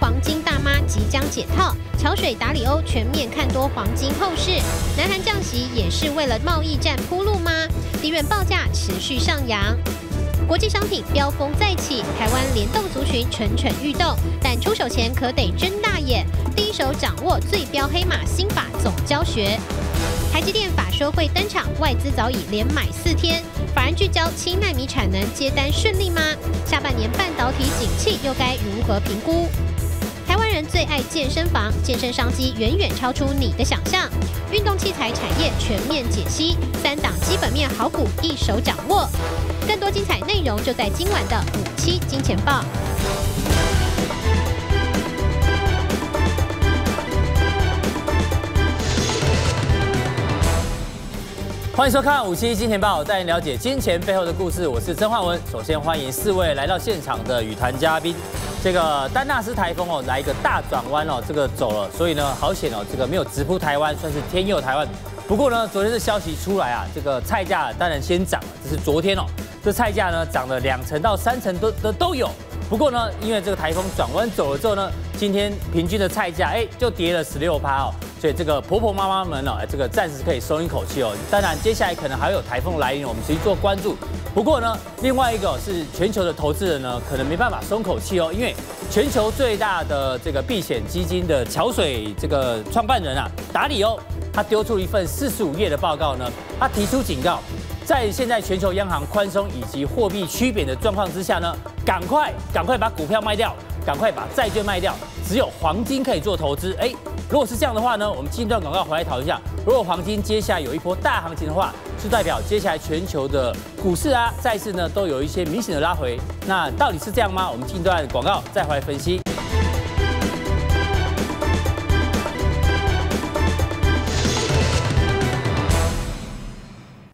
黄金大妈即将解套，桥水达里欧全面看多黄金后市。南韩降息也是为了贸易战铺路吗？地缘报价持续上扬，国际商品飙风再起，台湾联动族群蠢蠢欲动，但出手前可得睁大眼，第一手掌握最标黑马新法总教学。台积电法说会登场，外资早已连买四天。法人聚焦七纳米产能接单顺利吗？下半年半导体景气又该如何评估？人最爱健身房，健身商机远远超出你的想象。运动器材产业全面解析，三档基本面好股一手掌握。更多精彩内容就在今晚的五期金钱报。欢迎收看《五七金钱报》，带您了解金钱背后的故事。我是曾焕文。首先欢迎四位来到现场的与谈嘉宾。这个丹纳斯台风哦，来一个大转弯哦，这个走了，所以呢，好险哦，这个没有直扑台湾，算是天佑台湾。不过呢，昨天的消息出来啊，这个菜价当然先涨了，这是昨天哦，这菜价呢涨了两成到三成都都都有。不过呢，因为这个台风转弯走了之后呢，今天平均的菜价哎就跌了十六趴哦。所以这个婆婆妈妈们呢，这个暂时可以松一口气哦。当然，接下来可能还有台风来临，我们持续做关注。不过呢，另外一个是全球的投资人呢，可能没办法松口气哦，因为全球最大的这个避险基金的桥水这个创办人啊，达里欧，他丢出一份四十五页的报告呢，他提出警告，在现在全球央行宽松以及货币趋贬的状况之下呢，赶快赶快把股票卖掉，赶快把债券卖掉，只有黄金可以做投资。哎。如果是这样的话呢，我们进段广告回来讨论一下。如果黄金接下来有一波大行情的话，是代表接下来全球的股市啊、债市呢都有一些明显的拉回。那到底是这样吗？我们进段广告再回来分析。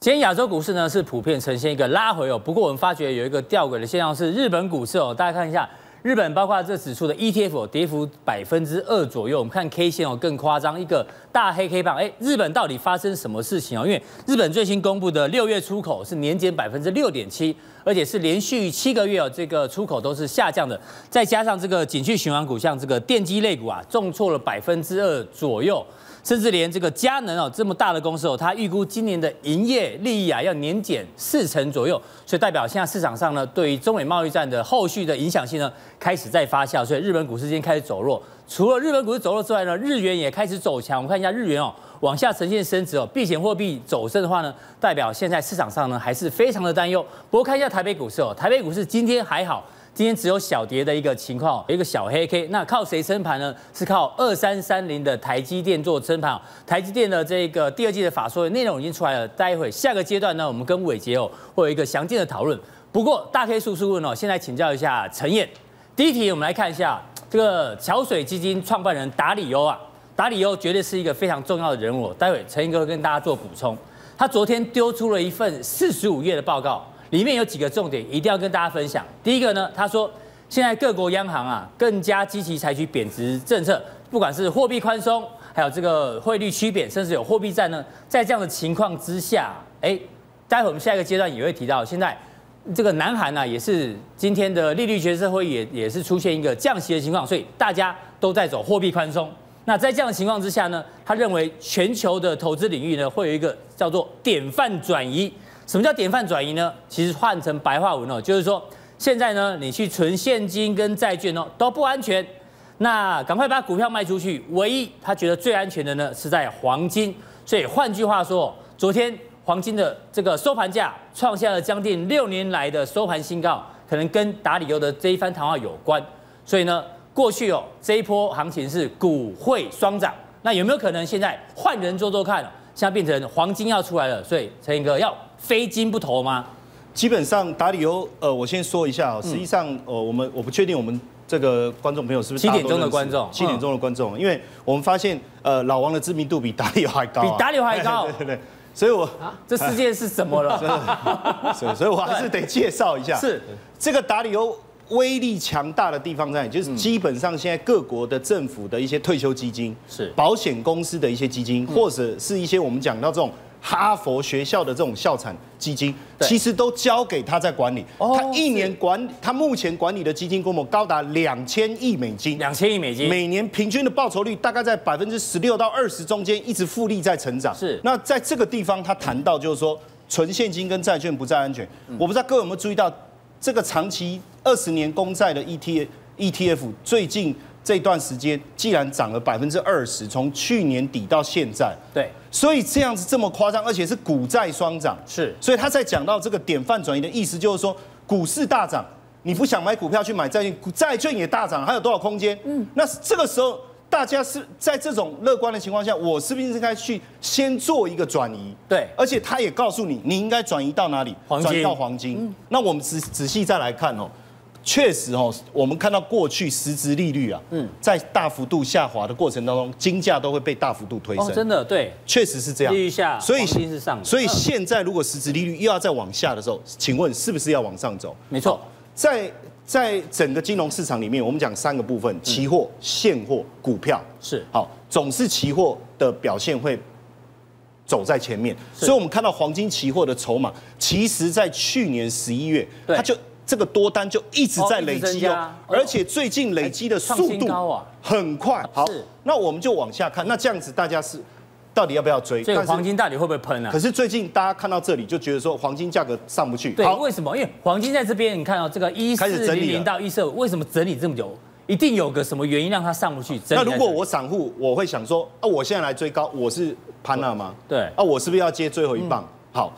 今天亚洲股市呢是普遍呈现一个拉回哦，不过我们发觉有一个吊诡的现象是日本股市哦，大家看一下。日本包括这指数的 ETF 跌幅百分之二左右，我们看 K 线哦更夸张，一个大黑 K 棒。哎，日本到底发生什么事情哦？因为日本最新公布的六月出口是年减百分之六点七，而且是连续七个月哦，这个出口都是下降的。再加上这个景气循环股，像这个电机类股啊，重挫了百分之二左右。甚至连这个佳能哦这么大的公司哦，它预估今年的营业利益啊要年减四成左右，所以代表现在市场上呢，对于中美贸易战的后续的影响性呢开始在发酵，所以日本股市今天开始走弱。除了日本股市走弱之外呢，日元也开始走强。我们看一下日元哦，往下呈现升值哦，避险货币走升的话呢，代表现在市场上呢还是非常的担忧。不过看一下台北股市哦，台北股市今天还好。今天只有小跌的一个情况，一个小黑 K。那靠谁撑盘呢？是靠二三三零的台积电做撑盘。台积电的这个第二季的法说内容已经出来了，待会下个阶段呢，我们跟伟杰哦会有一个详尽的讨论。不过大 K 叔叔问哦，现在请教一下陈彦。第一题，我们来看一下这个桥水基金创办人达里欧啊，达里欧绝对是一个非常重要的人物。待会陈彦哥跟大家做补充。他昨天丢出了一份四十五页的报告。里面有几个重点，一定要跟大家分享。第一个呢，他说现在各国央行啊更加积极采取贬值政策，不管是货币宽松，还有这个汇率趋贬，甚至有货币战呢。在这样的情况之下，哎，待会我们下一个阶段也会提到，现在这个南韩呢、啊、也是今天的利率决策会议也也是出现一个降息的情况，所以大家都在走货币宽松。那在这样的情况之下呢，他认为全球的投资领域呢会有一个叫做典范转移。什么叫典范转移呢？其实换成白话文哦，就是说现在呢，你去存现金跟债券哦都不安全，那赶快把股票卖出去。唯一他觉得最安全的呢是在黄金。所以换句话说，昨天黄金的这个收盘价创下了将近六年来的收盘新高，可能跟达里欧的这一番谈话有关。所以呢，过去哦这一波行情是股汇双涨，那有没有可能现在换人做做看？现在变成黄金要出来了，所以陈彦哥要。非金不投吗？基本上打理由，呃，我先说一下，实际上，呃，我们我不确定我们这个观众朋友是不是七点钟的观众，七点钟的观众，因为我们发现，呃，老王的知名度比达里欧还高，比达里欧还高，对对对，所以我啊，这世界是什么了？所以，所以我还是得介绍一下，是。这个达里欧威力强大的地方在，就是基本上现在各国的政府的一些退休基金，是。保险公司的一些基金，或者是一些我们讲到这种。哈佛学校的这种校产基金，其实都交给他在管理。他一年管，他目前管理的基金规模高达两千亿美金，两千亿美金，每年平均的报酬率大概在百分之十六到二十中间，一直复利在成长。是。那在这个地方，他谈到就是说，纯现金跟债券不再安全。我不知道各位有没有注意到，这个长期二十年公债的 ETF ETF 最近。这段时间既然涨了百分之二十，从去年底到现在，对，所以这样子这么夸张，而且是股债双涨，是，所以他在讲到这个典范转移的意思，就是说股市大涨，你不想买股票去买债券，债券也大涨，还有多少空间？嗯，那这个时候大家是在这种乐观的情况下，我是不是应该去先做一个转移？对，而且他也告诉你，你应该转移到哪里？转移到黄金。嗯，那我们仔仔细再来看哦。确实哦，我们看到过去实质利率啊，嗯，在大幅度下滑的过程当中，金价都会被大幅度推升。哦，真的对，确实是这样。利率下，所以是上。所以现在如果实质利率又要再往下的时候，请问是不是要往上走？没错，在在整个金融市场里面，我们讲三个部分：期货、现货、股票。是好，总是期货的表现会走在前面。所以我们看到黄金期货的筹码，其实在去年十一月，它就。这个多单就一直在累积哦，而且最近累积的速度很快。好，那我们就往下看。那这样子大家是到底要不要追？这个黄金到底会不会喷啊？可是最近大家看到这里就觉得说黄金价格上不去。对，为什么？因为黄金在这边，你看到这个一四零零到一四五，为什么整理这么久？一定有个什么原因让它上不去？那如果我散户，我会想说啊，我现在来追高，我是潘娜吗？对。啊，我是不是要接最后一棒？好。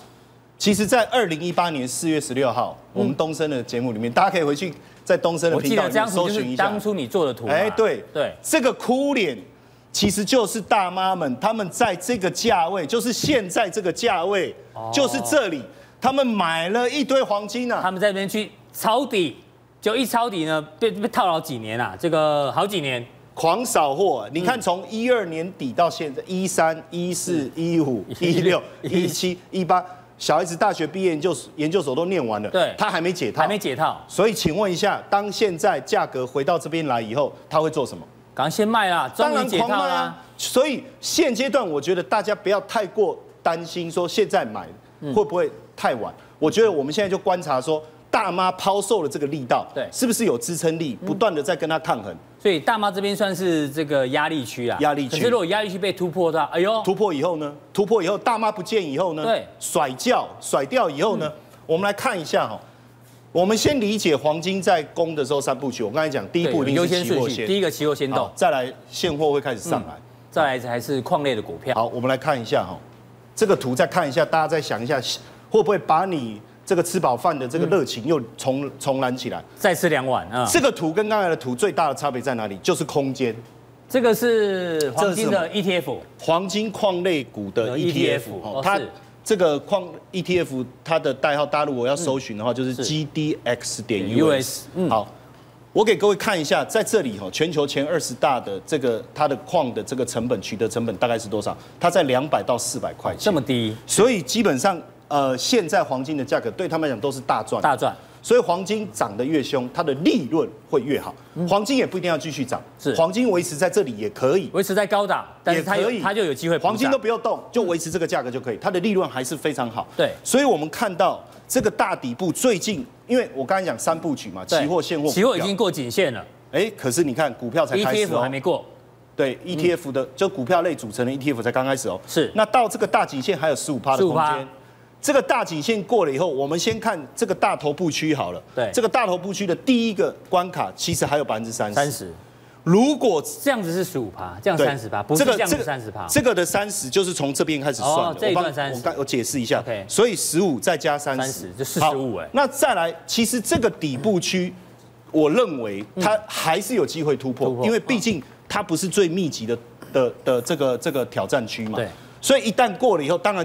其实，在二零一八年四月十六号，我们东升的节目里面，大家可以回去在东升的频道里面搜寻一下。当初你做的图。哎，对对，这个哭脸其实就是大妈们，他们在这个价位，就是现在这个价位，就是这里，他们买了一堆黄金啊。他们在那边去抄底，就一抄底呢，被被套牢几年啊？这个好几年，狂扫货。你看，从一二年底到现在，一三、一四、一五、一六、一七、一八。小孩子大学毕业研究研究所都念完了，对，他还没解套，还没解套。所以请问一下，当现在价格回到这边来以后，他会做什么？赶快先卖啦，当然狂卖啊。所以现阶段，我觉得大家不要太过担心，说现在买会不会太晚？我觉得我们现在就观察说，大妈抛售的这个力道，对，是不是有支撑力，不断的在跟他抗衡。所以大妈这边算是这个压力区啊，压力区。可是如果压力区被突破的，哎呦，突破以后呢？突破以后，大妈不见以后呢？对，甩掉甩掉以后呢？嗯、我们来看一下哈，我们先理解黄金在攻的时候三部曲。我刚才讲，第一步一定是期货先，第一个期货先到，再来现货会开始上来，嗯、再来还是矿类的股票。好，我们来看一下哈，这个图再看一下，大家再想一下，会不会把你？这个吃饱饭的这个热情又重重燃起来，再吃两碗啊！这个图跟刚才的图最大的差别在哪里？就是空间。这个是黄金的 ETF，黄金矿类股的 ETF。哦，它这个矿 ETF 它的代号，大家如果要搜寻的话，就是 GDX 点 US。好，我给各位看一下，在这里哈，全球前二十大的这个它的矿的这个成本取得成本大概是多少？它在两百到四百块钱，这么低，所以基本上。呃，现在黄金的价格对他们来讲都是大赚，大赚。所以黄金涨得越凶，它的利润会越好。黄金也不一定要继续涨，是黄金维持在这里也可以，维持在高档，但是它可以，它就有机会。黄金都不用动，就维持这个价格就可以，它的利润还是非常好。对，所以我们看到这个大底部最近，因为我刚才讲三部曲嘛，期货、现货，期货已经过颈线了。哎，可是你看股票才开始哦，还没过。对，ETF 的就股票类组成的 ETF 才刚开始哦。是，那到这个大颈线还有十五趴的空间。这个大颈线过了以后，我们先看这个大头部区好了。对，这个大头部区的第一个关卡，其实还有百分之三十。三十，如果这样子是十五趴，这样三十趴，不是这样子三十趴。这个的三十就是从这边开始算的。哦，这一段三十。我刚我解释一下。OK。所以十五再加三十，就四十五哎。那再来，其实这个底部区，我认为它还是有机会突破，因为毕竟它不是最密集的的的这个这个挑战区嘛。对。所以一旦过了以后，当然。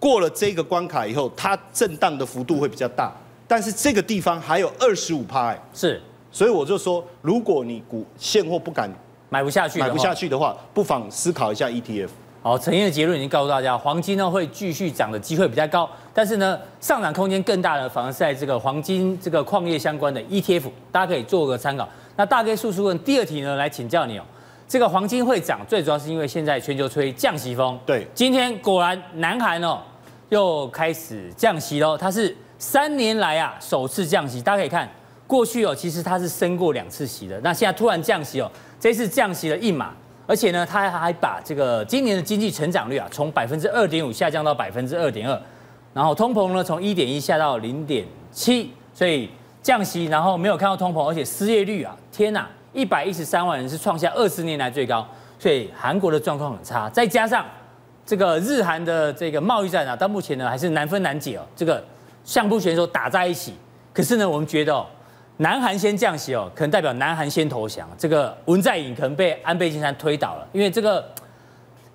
过了这个关卡以后，它震荡的幅度会比较大，但是这个地方还有二十五趴，是，所以我就说，如果你股现货不敢买不下去，买不下去的话，不妨思考一下 ETF。好，陈燕的结论已经告诉大家，黄金呢会继续涨的机会比较高，但是呢上涨空间更大的反而是在这个黄金这个矿业相关的 ETF，大家可以做个参考。那大概叔叔问第二题呢，来请教你哦。这个黄金会涨，最主要是因为现在全球吹降息风。对，今天果然南韩哦又开始降息喽，它是三年来啊首次降息。大家可以看过去哦，其实它是升过两次息的，那现在突然降息哦，这次降息了一码，而且呢，它还把这个今年的经济成长率啊从百分之二点五下降到百分之二点二，然后通膨呢从一点一下到零点七，所以降息，然后没有看到通膨，而且失业率啊，天哪！一百一十三万人是创下二十年来最高，所以韩国的状况很差。再加上这个日韩的这个贸易战啊，到目前呢还是难分难解哦。这个相扑选手打在一起，可是呢，我们觉得哦，南韩先降息哦，可能代表南韩先投降。这个文在寅可能被安倍晋三推倒了，因为这个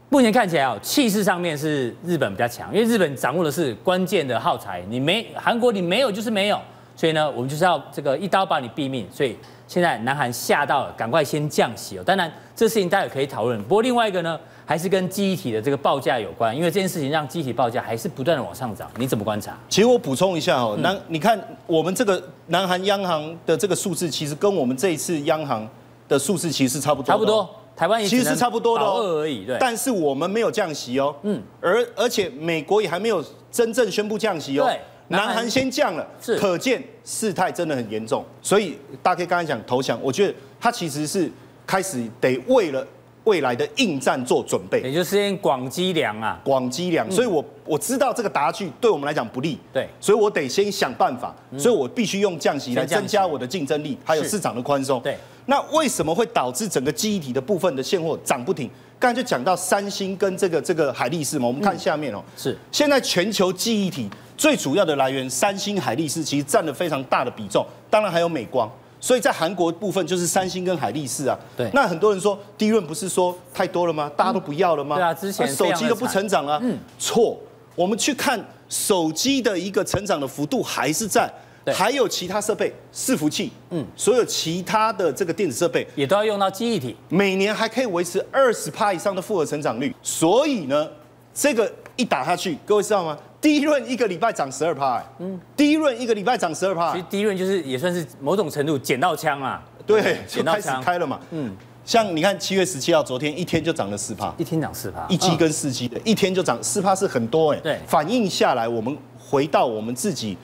目前看起来哦，气势上面是日本比较强，因为日本掌握的是关键的耗材，你没韩国你没有就是没有，所以呢，我们就是要这个一刀把你毙命，所以。现在南韩吓到了，赶快先降息哦。当然，这事情大家也可以讨论。不过另外一个呢，还是跟记忆体的这个报价有关，因为这件事情让记忆体报价还是不断的往上涨。你怎么观察？其实我补充一下哦，南你看我们这个南韩央行的这个数字，其实跟我们这一次央行的数字其实差不多。差不多，台湾也其实是差不多的哦，而已。对。但是我们没有降息哦，嗯，而而且美国也还没有真正宣布降息哦。对。南韩先降了，是。可见事态真的很严重，所以大家可以刚才讲投降，我觉得他其实是开始得为了未来的应战做准备，也就是广积粮啊，广积粮。所以我我知道这个答句对我们来讲不利，对，所以我得先想办法，所以我必须用降息来增加我的竞争力，还有市场的宽松。对，那为什么会导致整个记忆体的部分的现货涨不停？刚才就讲到三星跟这个这个海力士嘛，我们看下面哦，是。现在全球记忆体。最主要的来源，三星、海力士其实占了非常大的比重，当然还有美光。所以在韩国部分就是三星跟海力士啊。对。那很多人说，DRAM 不是说太多了吗？大家都不要了吗？对啊，之前手机都不成长了。嗯。错，我们去看手机的一个成长的幅度还是在，还有其他设备、伺服器，嗯，所有其他的这个电子设备也都要用到记忆体，每年还可以维持二十趴以上的复合成长率。所以呢，这个一打下去，各位知道吗？第一轮一个礼拜涨十二趴，嗯，第一轮一个礼拜涨十二趴，其实第一轮就是也算是某种程度捡到枪啊，对，就开始开了嘛，嗯，像你看七月十七号昨天一天就涨了四趴，一天涨四趴，一 G 跟四 G 的，一天就涨四趴是很多哎，对，反映下来，我们回到我们自己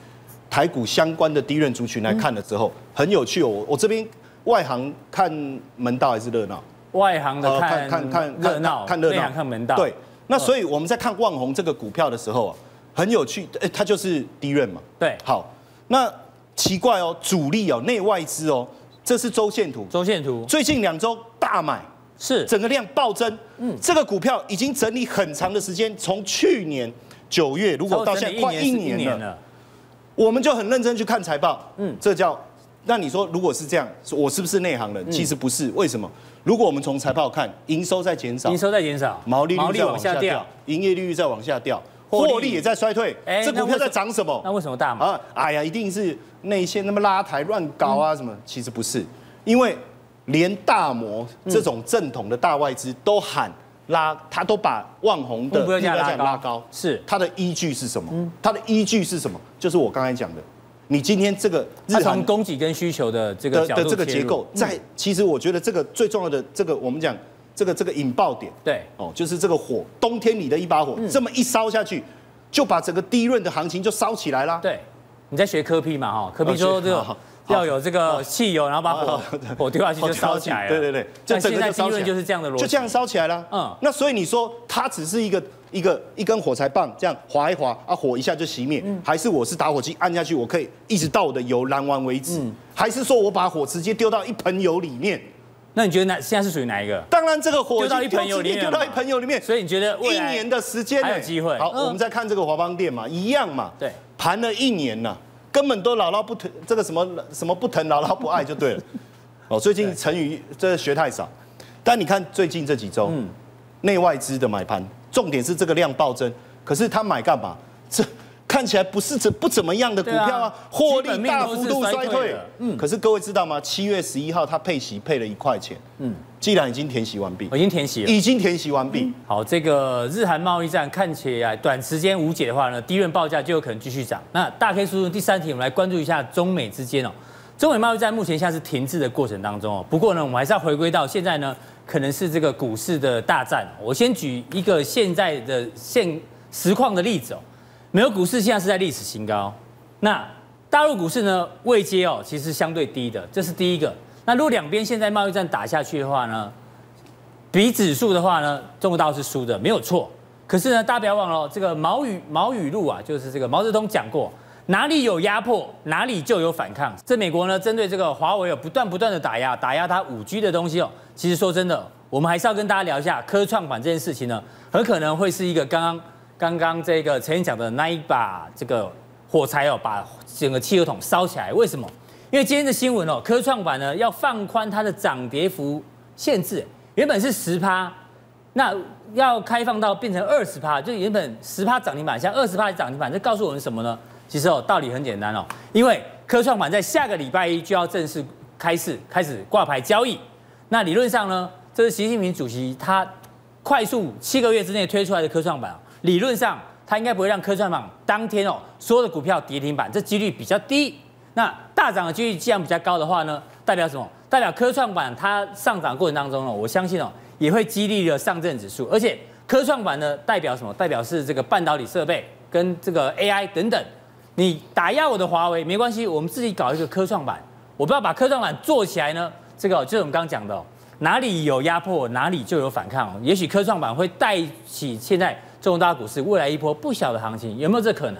台股相关的 DRAM 族群来看的时候，很有趣哦，我我这边外行看门道还是热闹？外行的看看看热闹，看热闹。看门道，对，那所以我们在看旺宏这个股票的时候啊。很有趣，哎，它就是 DRAM 嘛。对，好，那奇怪哦，主力哦，内外资哦，这是周线图。周线图，最近两周大买，是整个量暴增。嗯，这个股票已经整理很长的时间，从去年九月，如果到现在快一年了，我们就很认真去看财报。嗯，这叫，那你说如果是这样，我是不是内行人？其实不是，为什么？如果我们从财报看，营收在减少，营收在减少，毛利率在往下掉，营业利率在往下掉。获利也在衰退，这股票在涨什么？那为什么大买？啊，哎呀，一定是内线那么拉抬乱搞啊什么？其实不是，因为连大摩这种正统的大外资都喊拉，他都把旺宏的目标价拉高，是他的依据是什么？他的依据是什么？就是我刚才讲的，你今天这个日常供给跟需求的这个的这个结构，在其实我觉得这个最重要的这个我们讲。这个这个引爆点，对，哦，就是这个火，冬天里的一把火，嗯、这么一烧下去，就把整个低润的行情就烧起来了。对，你在学科批嘛，哈，科批说这个要有这个汽油，然后把火火丢下去就烧起来了。对对对，就整个就烧起来，就是这样的逻辑，就这样烧起来了。嗯，那所以你说它只是一个一个一根火柴棒，这样划一划啊，火一下就熄灭，嗯、还是我是打火机按下去，我可以一直到我的油燃完为止？嗯、还是说我把火直接丢到一盆油里面？那你觉得哪现在是属于哪一个？当然，这个火丢到一盆友里面，丢到一盆油里面。所以你觉得一年的时间还有机会？好，我们再看这个华邦店嘛，一样嘛。对，盘了一年了，根本都姥姥不疼，这个什么什么不疼，姥姥不爱就对了。哦，最近成语这个学太少。但你看最近这几周，嗯，内外资的买盘，重点是这个量暴增，可是他买干嘛？这。看起来不是怎不怎么样的股票啊，获利大幅度衰退。嗯，可是各位知道吗？七月十一号它配息配了一块钱。嗯，既然已经填息完毕，已经填息了，已经填息完毕。好，这个日韩贸易战看起来短时间无解的话呢，低润报价就有可能继续涨。那大 K 叔叔第三题，我们来关注一下中美之间哦。中美贸易战目前现在是停滞的过程当中哦。不过呢，我们还是要回归到现在呢，可能是这个股市的大战。我先举一个现在的现实况的例子哦。美国股市现在是在历史新高，那大陆股市呢，位阶哦，其实相对低的，这是第一个。那如果两边现在贸易战打下去的话呢，比指数的话呢，中国大陆是输的，没有错。可是呢，大家不要忘了哦，这个毛语毛语录啊，就是这个毛泽东讲过，哪里有压迫，哪里就有反抗。这美国呢，针对这个华为有不断不断的打压，打压它五 G 的东西哦。其实说真的，我们还是要跟大家聊一下科创板这件事情呢，很可能会是一个刚刚。刚刚这个陈讲的那一把这个火柴哦，把整个汽油桶烧起来。为什么？因为今天的新闻哦，科创板呢要放宽它的涨跌幅限制，原本是十趴，那要开放到变成二十趴，就原本十趴涨停板，像二十趴涨停板，这告诉我们什么呢？其实哦，道理很简单哦，因为科创板在下个礼拜一就要正式开市，开始挂牌交易。那理论上呢，这是习近平主席他快速七个月之内推出来的科创板。理论上，它应该不会让科创板当天哦，所有的股票跌停板，这几率比较低。那大涨的几率既然比较高的话呢，代表什么？代表科创板它上涨过程当中哦，我相信哦，也会激励了上证指数。而且科创板呢，代表什么？代表是这个半导体设备跟这个 AI 等等。你打压我的华为没关系，我们自己搞一个科创板，我不要把科创板做起来呢。这个就是我们刚刚讲的，哪里有压迫，哪里就有反抗。也许科创板会带起现在。中国大股市未来一波不小的行情，有没有这可能？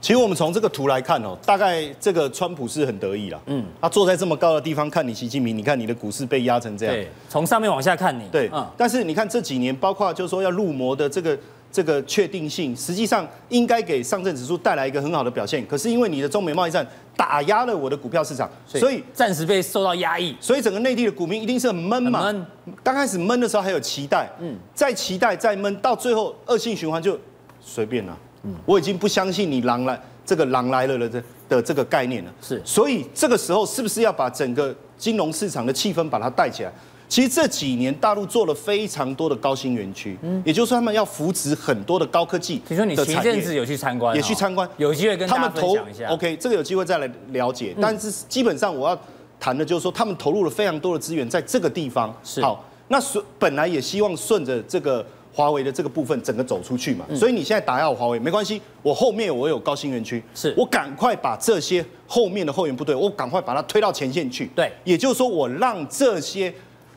其实我们从这个图来看哦，大概这个川普是很得意了。嗯，他坐在这么高的地方看你习近平，你看你的股市被压成这样。对，从上面往下看你。对，嗯。但是你看这几年，包括就是说要入魔的这个。这个确定性实际上应该给上证指数带来一个很好的表现，可是因为你的中美贸易战打压了我的股票市场，所以暂时被受到压抑，所以整个内地的股民一定是很闷嘛。闷。刚开始闷的时候还有期待，嗯，再期待再闷，到最后恶性循环就随便了。嗯，我已经不相信你狼来这个狼来了的的这个概念了。是，所以这个时候是不是要把整个金融市场的气氛把它带起来？其实这几年大陆做了非常多的高新园区，嗯，也就是说他们要扶持很多的高科技。听说你前阵子有去参观，也去参观，有机会跟他们投一下。OK，这个有机会再来了解。但是基本上我要谈的就是说，他们投入了非常多的资源在这个地方。是好，那顺本来也希望顺着这个华为的这个部分整个走出去嘛。所以你现在打压我华为没关系，我后面我有高新园区，是我赶快把这些后面的后援部队，我赶快把它推到前线去。对，也就是说我让这些。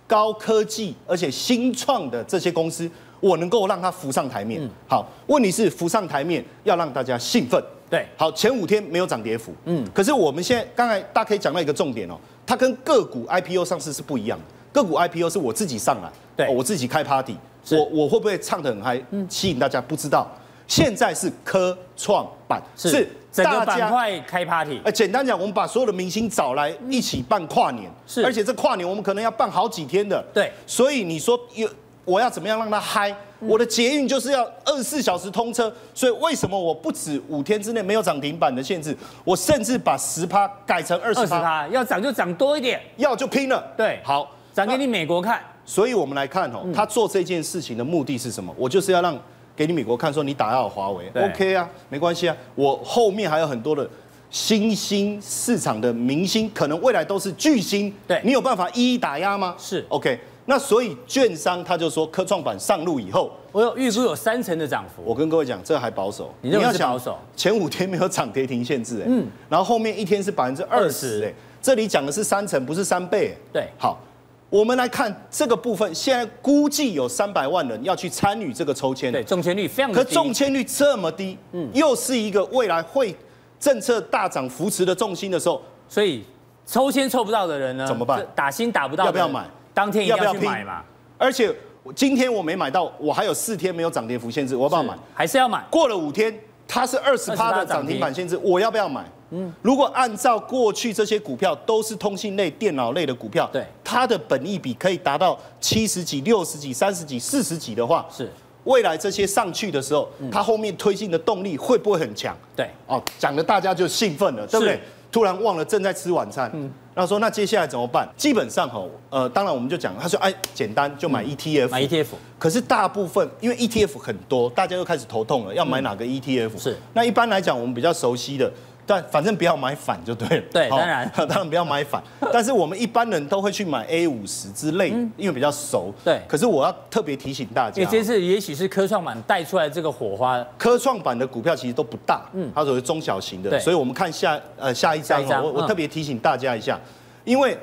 高科技而且新创的这些公司，我能够让它浮上台面。嗯、好，问题是浮上台面要让大家兴奋。对，好，前五天没有涨跌幅。嗯，可是我们现在刚才大家可以讲到一个重点哦，它跟个股 IPO 上市是不一样的。个股 IPO 是我自己上来，对，我自己开 party，我我会不会唱得很嗨，吸引大家？不知道。现在是科创板，是。是整个板块开 party，呃，简单讲，我们把所有的明星找来一起办跨年，是，而且这跨年我们可能要办好几天的，对，所以你说有我要怎么样让他嗨？我的捷运就是要二十四小时通车，所以为什么我不止五天之内没有涨停板的限制，我甚至把十趴改成二十趴，要涨就涨多一点，要就拼了，对，好，涨给你美国看。所以我们来看哦，他做这件事情的目的是什么？我就是要让。给你美国看，说你打压我华为，OK 啊，没关系啊，我后面还有很多的新兴市场的明星，可能未来都是巨星，对，你有办法一一打压吗？是 OK，那所以券商他就说科创板上路以后，我有预估有三成的涨幅。我跟各位讲，这还保守，你要想保守？前五天没有涨跌停限制，哎，嗯，然后后面一天是百分之二十，哎，这里讲的是三成，不是三倍，对，好。我们来看这个部分，现在估计有三百万人要去参与这个抽签，对，中签率非常低。可中签率这么低，嗯，又是一个未来会政策大涨扶持的重心的时候，所以抽签抽不到的人呢，怎么办？打新打不到，要不要买？当天一定要去买嘛。而且今天我没买到，我还有四天没有涨跌幅限制，我要不要买？还是要买？过了五天，它是二十趴的涨停板限制，我要不要买？嗯，如果按照过去这些股票都是通信类、电脑类的股票，对，它的本益比可以达到七十几、六十几、三十几、四十几的话，是未来这些上去的时候，它后面推进的动力会不会很强？对，哦，讲的大家就兴奋了，对不对？突然忘了正在吃晚餐，嗯，然后说那接下来怎么办？基本上哈，呃，当然我们就讲，他说哎，简单就买 ETF，买 ETF。可是大部分因为 ETF 很多，大家又开始头痛了，要买哪个 ETF？是，那一般来讲，我们比较熟悉的。但反正不要买反就对了。对，当然 当然不要买反。但是我们一般人都会去买 A 五十之类，因为比较熟。对。可是我要特别提醒大家，这次也许是科创板带出来这个火花。科创板的股票其实都不大，嗯，它属于中小型的。所以我们看下呃下一张，我我特别提醒大家一下，因为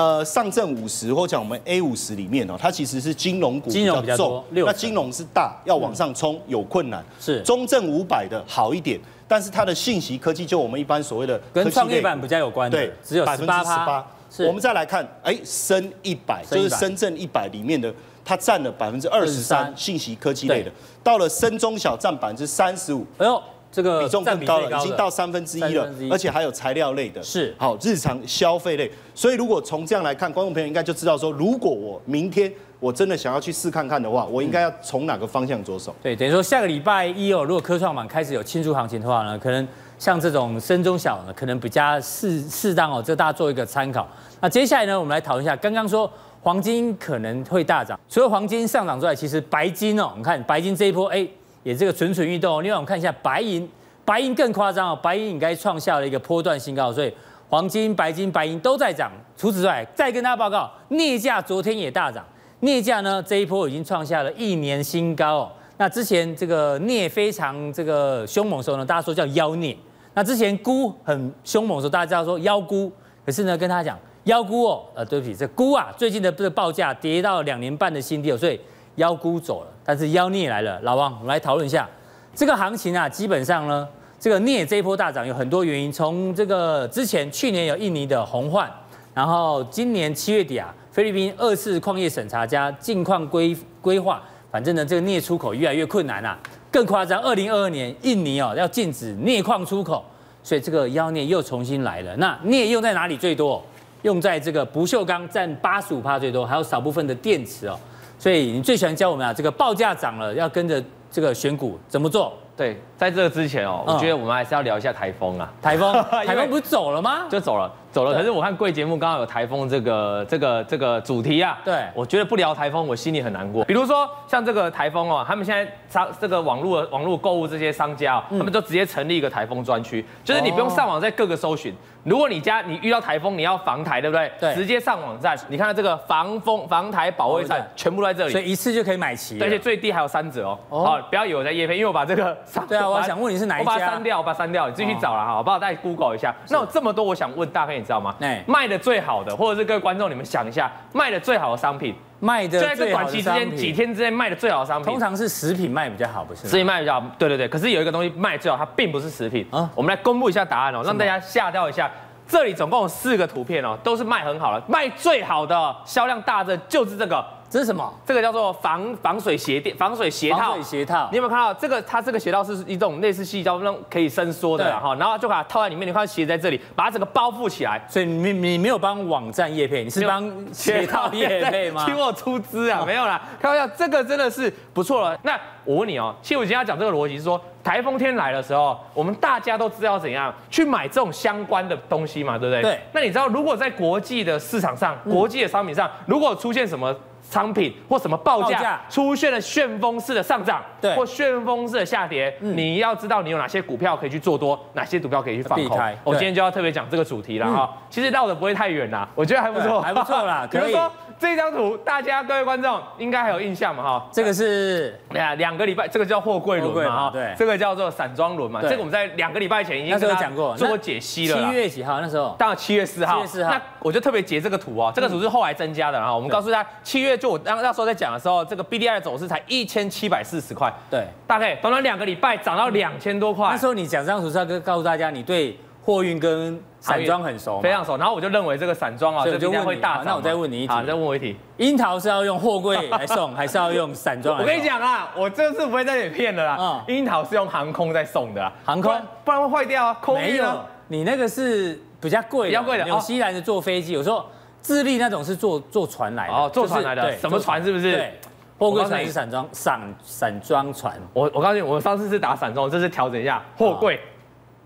呃上证五十或讲我们 A 五十里面哦，它其实是金融股比较重，那金融是大，要往上冲有困难。是。中证五百的好一点。但是它的信息科技，就我们一般所谓的跟创业板比较有关的，对，只有百分之十八。我们再来看，哎，深一百就是深圳一百里面的，它占了百分之二十三，信息科技类的。到了深中小占百分之三十五，哎呦，这个比重更高了，已经到三分之一了，而且还有材料类的，是好日常消费类。所以如果从这样来看，观众朋友应该就知道说，如果我明天。我真的想要去试看看的话，我应该要从哪个方向着手？对，等于说下个礼拜一哦，如果科创板开始有庆祝行情的话呢，可能像这种深中小呢，可能比较适适当哦，这大家做一个参考。那接下来呢，我们来讨论一下，刚刚说黄金可能会大涨，除了黄金上涨之外，其实白金哦，你看白金这一波哎，也这个蠢蠢欲动。另外我们看一下白银，白银更夸张哦，白银应该创下了一个波段新高，所以黄金、白金、白银都在涨。除此之外，再跟大家报告，镍价昨天也大涨。镍价呢，这一波已经创下了一年新高哦。那之前这个镍非常这个凶猛的时候呢，大家说叫妖镍。那之前鈷很凶猛的时候，大家知道说妖鈷。可是呢，跟他讲妖鈷哦，呃，对不起，这鈷啊，最近的这个报价跌到两年半的新低哦，所以妖鈷走了，但是妖孽来了。老王，我们来讨论一下这个行情啊。基本上呢，这个镍这一波大涨有很多原因，从这个之前去年有印尼的洪患，然后今年七月底啊。菲律宾二次矿业审查加禁矿规规划，反正呢，这个镍出口越来越困难啊。更夸张，二零二二年印尼哦要禁止镍矿出口，所以这个妖孽又重新来了。那镍用在哪里最多？用在这个不锈钢占八十五趴最多，还有少部分的电池哦。所以你最喜欢教我们啊，这个报价涨了要跟着这个选股怎么做？对，在这个之前哦，我觉得我们还是要聊一下台风啊。台风，台风不是走了吗？就走了，走了。可是我看贵节目刚好有台风这个这个这个主题啊。对，我觉得不聊台风，我心里很难过。比如说像这个台风哦，他们现在商这个网络网络购物这些商家哦，他们就直接成立一个台风专区，就是你不用上网在各个搜寻。如果你家你遇到台风，你要防台，对不对？对，直接上网站，你看到这个防风防台保卫战全部都在这里，所以一次就可以买齐，而且最低还有三折哦。好，不要以为我在夜配，因为我把这个对啊，我想问你是哪一家？我把它删掉，我把它删掉，你自己去找了哈，我帮我再 Google 一下。那有这么多，我想问大飞，你知道吗？卖的最好的，或者是各位观众，你们想一下，卖的最好的商品，卖的就在这短期之间几天之内卖的最好的商品，通常是食品卖比较好，不是？食品卖比较好，对对对。可是有一个东西卖最好，它并不是食品啊。我们来公布一下答案哦，让大家吓掉一下。这里总共有四个图片哦，都是卖很好的，卖最好的销量大的就是这个。这是什么？这个叫做防防水鞋垫、防水鞋套。防水鞋套，你有没有看到这个？它这个鞋套是一种类似矽胶，那种可以伸缩的哈。然后就把它套在里面，你看鞋在这里，把它整个包覆起来。所以你你没有帮网站业配，你是帮鞋套业配吗？请我出资啊？没有啦，开玩笑，这个真的是不错了。那我问你哦，其实我今天要讲这个逻辑是说，台风天来的时候，我们大家都知道怎样去买这种相关的东西嘛，对不对？对。那你知道，如果在国际的市场上，国际的商品上，如果出现什么？商品或什么报价出现了旋风式的上涨，对，或旋风式的下跌，你要知道你有哪些股票可以去做多，哪些股票可以去放空。我今天就要特别讲这个主题了哈。其实绕的不会太远啦，我觉得还不错，还不错啦。比如说这张图，大家各位观众应该还有印象嘛哈？这个是两两个礼拜，这个叫货柜轮嘛哈？对，这个叫做散装轮嘛。这个我们在两个礼拜前已经跟他讲过，做过解析了。七月几号那时候？到七月四号。七月四号。那我就特别截这个图哦，这个图是后来增加的哈。我们告诉大家，七月就我当那时候在。讲的时候，这个 B D I 的走势才一千七百四十块，对，大概短短两个礼拜涨到两千多块。那时候你讲这张图是要告诉大家，你对货运跟散装很熟，非常熟。然后我就认为这个散装啊，这今天会大涨。那我再问你一题，再问我一题，樱桃是要用货柜来送，还是要用散装？我跟你讲啊，我这次不会再给骗了啦。樱桃是用航空在送的，航空不然会坏掉啊。没有，你那个是比较贵，比较贵的。纽西兰的坐飞机，有时候智利那种是坐坐船来的，哦，坐船来的，什么船是不是？对。货柜船是散装散散装船，我我告诉你，我上次是打散装，这次调整一下货柜，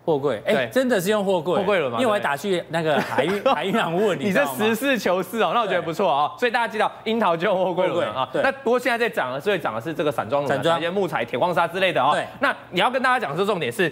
货柜，哎，真的是用货柜，货柜了吗？因为我还打去那个 海运海运行问你，你这实事求是哦，那我觉得不错啊，所以大家知道樱桃就用货柜轮啊，那不过现在在涨的，所以涨的是这个散装轮，散装。一些木材、铁矿砂之类的哦。对，那你要跟大家讲的是重点是。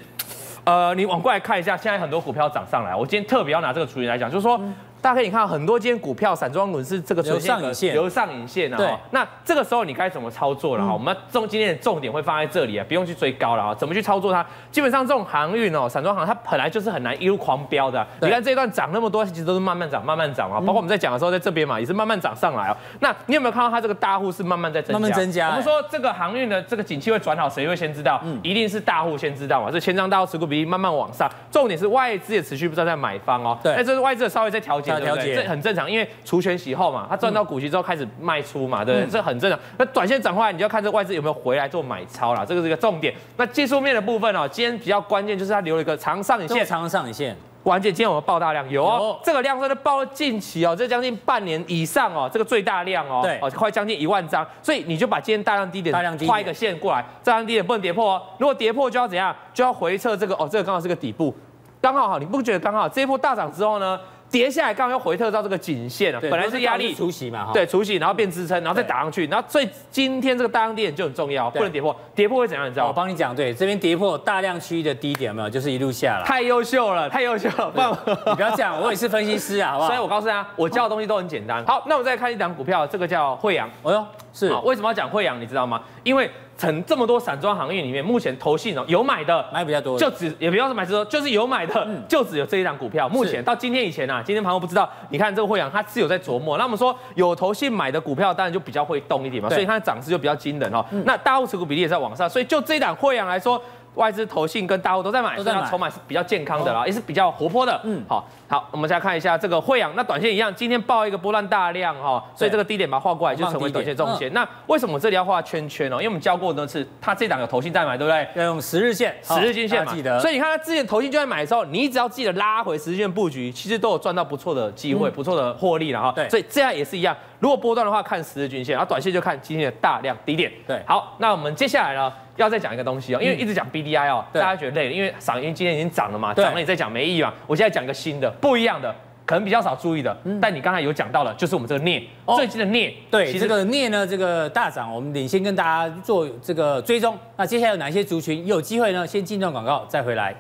呃，你往过来看一下，现在很多股票涨上来，我今天特别要拿这个处理来讲，就是说。嗯大家可以看到很多今天股票散装轮是这个流上影线，流上影线啊。对，那这个时候你该怎么操作了哈？我们重今天的重点会放在这里啊，不用去追高了啊。怎么去操作它？基本上这种航运哦，散装航它本来就是很难一路狂飙的。你看这一段涨那么多，其实都是慢慢涨，慢慢涨啊。包括我们在讲的时候，在这边嘛，也是慢慢涨上来哦。那你有没有看到它这个大户是慢慢在增加？慢慢增加。我们说这个航运的这个景气会转好，谁会先知道？嗯，一定是大户先知道嘛。这千张大户持股比例慢慢往上，重点是外资也持续不知道在买方哦。对，那这是外资稍微在调节，调节，这很正。常，因为除权息后嘛，他赚到股息之后开始卖出嘛，对不对？这很正常。那短线涨回来，你就要看这外资有没有回来做买超啦，这个是一个重点。那技术面的部分哦，今天比较关键就是它留了一个长上影线，长上影线。关键今天我们爆大量，有哦，这个量真的爆了近期哦，这将近半年以上哦，这个最大量哦，对，哦，快将近一万张。所以你就把今天大量低点画一个线过来，大量低点不能跌破哦。如果跌破就要怎样？就要回撤这个哦，这个刚好是个底部，刚好好，你不觉得刚好这一波大涨之后呢？跌下来刚好又回撤到这个颈线了，本来是压力，除息嘛，对，除息，然后变支撑，然后再打上去，然后所以今天这个大量低点就很重要，不能跌破，跌破会怎样？你知道吗？我帮你讲，对，这边跌破大量区域的低点有没有？就是一路下来，太优秀了，太优秀了，你不要这样，我也是分析师啊，好不好？所以我告诉大家，我教的东西都很简单。好，那我们再看一档股票，这个叫惠阳，哎呦，是，为什么要讲惠阳？你知道吗？因为成这么多散装行业里面，目前投信哦有买的买比较多，就只也不要说买多，就是有买的，就只有这一档股票。目前到今天以前啊，今天盘后不知道，你看这个汇阳，他是有在琢磨。那我们说有投信买的股票，当然就比较会动一点嘛，所以它的涨势就比较惊人哦。那大户持股比例也在往上，所以就这一档汇阳来说。外资、投信跟大户都在买，所以它筹码是比较健康的啦，也是比较活泼的。嗯，好，好，我们再看一下这个惠阳，那短线一样，今天爆一个波段大量哈，所以这个低点把它画过来就成为短线重线。那为什么这里要画圈圈哦？因为我们教过多次，它这档有投信在买，对不对？要用十日线、十日均线嘛。记得。所以你看它之前投信就在买的时候，你只要记得拉回十日线布局，其实都有赚到不错的机会、不错的获利了哈。对。所以这样也是一样，如果波段的话看十日均线，然后短线就看今天的大量低点。对。好，那我们接下来呢？要再讲一个东西哦，因为一直讲 BDI 哦，大家觉得累了，因为涨，因为今天已经涨了嘛，涨了你再讲没意义嘛。我现在讲一个新的，不一样的，可能比较少注意的，但你刚才有讲到了，就是我们这个镍，最近的镍，对，这个镍呢，这个大涨，我们领先跟大家做这个追踪。那接下来有哪些族群有机会呢？先进段广告再回来。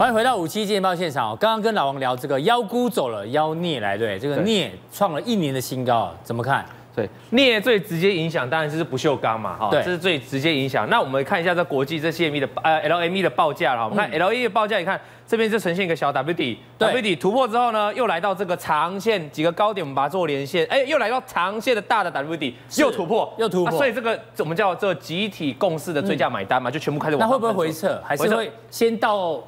欢迎回到五七金钱爆现场。刚刚跟老王聊这个妖股走了，妖孽来对，这个镍创了一年的新高，怎么看？对，镍最直接影响当然就是不锈钢嘛，哈，这是最直接影响。那我们看一下这国际这 CME 的呃 LME 的报价了，我们看 LME 的报价，你看这边就呈现一个小 W 底，W 底突破之后呢，又来到这个长线几个高点，我们把它做连线，哎，又来到长线的大的 W 底，又突破，又突破，所以这个我们叫做集体共识的追价买单嘛，就全部开始往。那会不会回撤？还是会先到？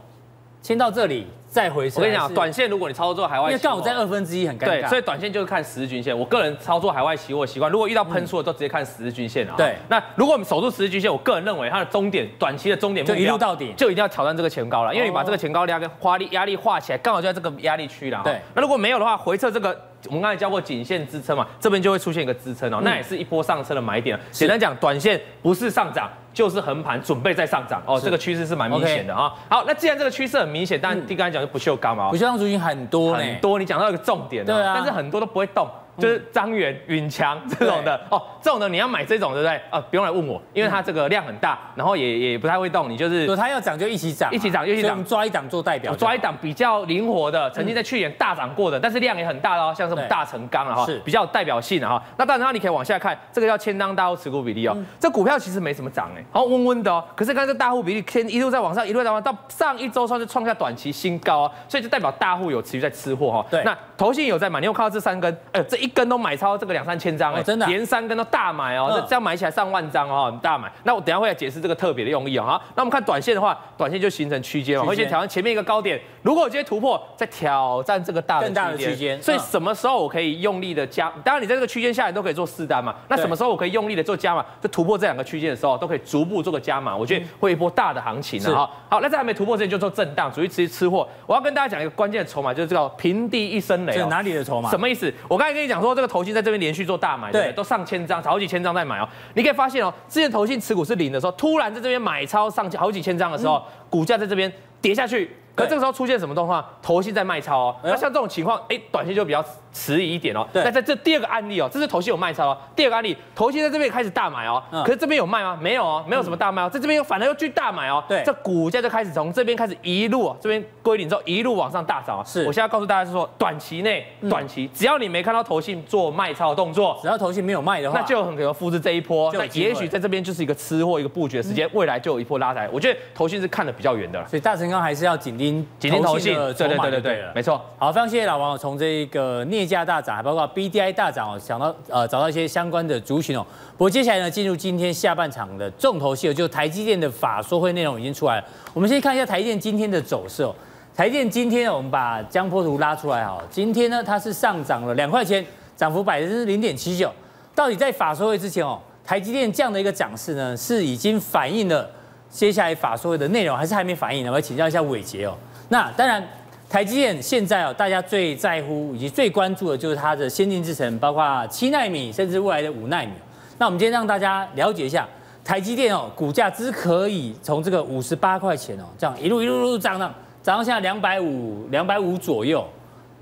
先到这里再回撤。我跟你讲，短线如果你操作海外，因为刚好在二分之一很尴尬。对，所以短线就是看十日均线。我个人操作海外期货习惯，如果遇到喷出的都直接看十日均线啊。对。那如果我们守住十日均线，我个人认为它的终点，短期的终点目标就一路到底，就一定要挑战这个前高了，因为你把这个前高压跟压力压力画起来，刚好就在这个压力区了。对。那如果没有的话，回撤这个。我们刚才教过颈线支撑嘛，这边就会出现一个支撑哦，那也是一波上升的买点。简单讲，短线不是上涨就是横盘，准备再上涨哦，这个趋势是蛮明显的啊。好，那既然这个趋势很明显，但第刚才讲就不锈钢嘛，不锈钢族群很多很多，你讲到一个重点，对啊，但是很多都不会动。就是张元、允强这种的哦，这种的你要买这种对不对？哦，不用来问我，因为它这个量很大，然后也也不太会动。你就是，它要涨就一起涨，一起涨，一起涨，抓一档做代表，抓一档比较灵活的，曾经在去年大涨过的，但是量也很大哦，像什么大成钢啊哈，比较有代表性的哈。那当然，你可以往下看，这个叫千张大户持股比例哦，这股票其实没什么涨哎，好温温的哦。可是刚才这大户比例天一路在往上，一路在往上，到上一周算是创下短期新高哦，所以就代表大户有持续在吃货哈。对，那投信有在买，你有看到这三根？哎，这一根都买超。这个两三千张哎，真的连三根都大买哦，这这样买起来上万张哦，很大买。那我等下会来解释这个特别的用意哦。好，那我们看短线的话，短线就形成区间嘛，会先挑战前面一个高点。如果我今天突破，再挑战这个大的区间。所以什么时候我可以用力的加？当然你在这个区间下来都可以做四单嘛。那什么时候我可以用力的做加码？就突破这两个区间的时候，都可以逐步做个加码。我觉得会一波大的行情了哈。好，那在还没突破之前就做震荡，属于持续吃货。我要跟大家讲一个关键的筹码，就是这个平地一声雷。这哪里的筹码？什么意思？我刚才跟你讲说，这个投信在这边连续做大买。对，都上千张，好几千张在买哦。你可以发现哦，之前投信持股是零的时候，突然在这边买超上好几千张的时候，嗯、股价在这边跌下去。可这个时候出现什么状况？投信在卖超哦。那像这种情况，哎，短线就比较迟疑一点哦。对。那在这第二个案例哦，这是头信有卖超哦。第二个案例，头信在这边开始大买哦，可是这边有卖吗？没有哦，没有什么大卖哦，在这边又反而又去大买哦。对。这股价就开始从这边开始一路，这边归零之后一路往上大涨。是。我现在告诉大家是说，短期内，短期只要你没看到头信做卖超的动作，只要头信没有卖的话，那就很可能复制这一波。那也许在这边就是一个吃货一个布局的时间，未来就有一波拉抬。我觉得头信是看得比较远的。所以大成刚还是要紧盯紧盯头信的筹码，对对对，没错。好，非常谢谢老王从这个镍价大涨，还包括 BDI 大涨哦，想到呃找到一些相关的族群哦。不过接下来呢，进入今天下半场的重头戏，就台积电的法说会内容已经出来了。我们先看一下台积电今天的走势哦。台电今天我们把江波图拉出来哈，今天呢它是上涨了两块钱，涨幅百分之零点七九。到底在法说会之前哦，台积电这样的一个涨势呢，是已经反映了接下来法说会的内容，还是还没反映呢？我要请教一下伟杰哦。那当然。台积电现在哦，大家最在乎以及最关注的就是它的先进制程，包括七奈米，甚至未来的五奈米。那我们今天让大家了解一下台积电哦，股价之可以从这个五十八块钱哦，这样一路一路一路涨涨，涨到现在两百五两百五左右。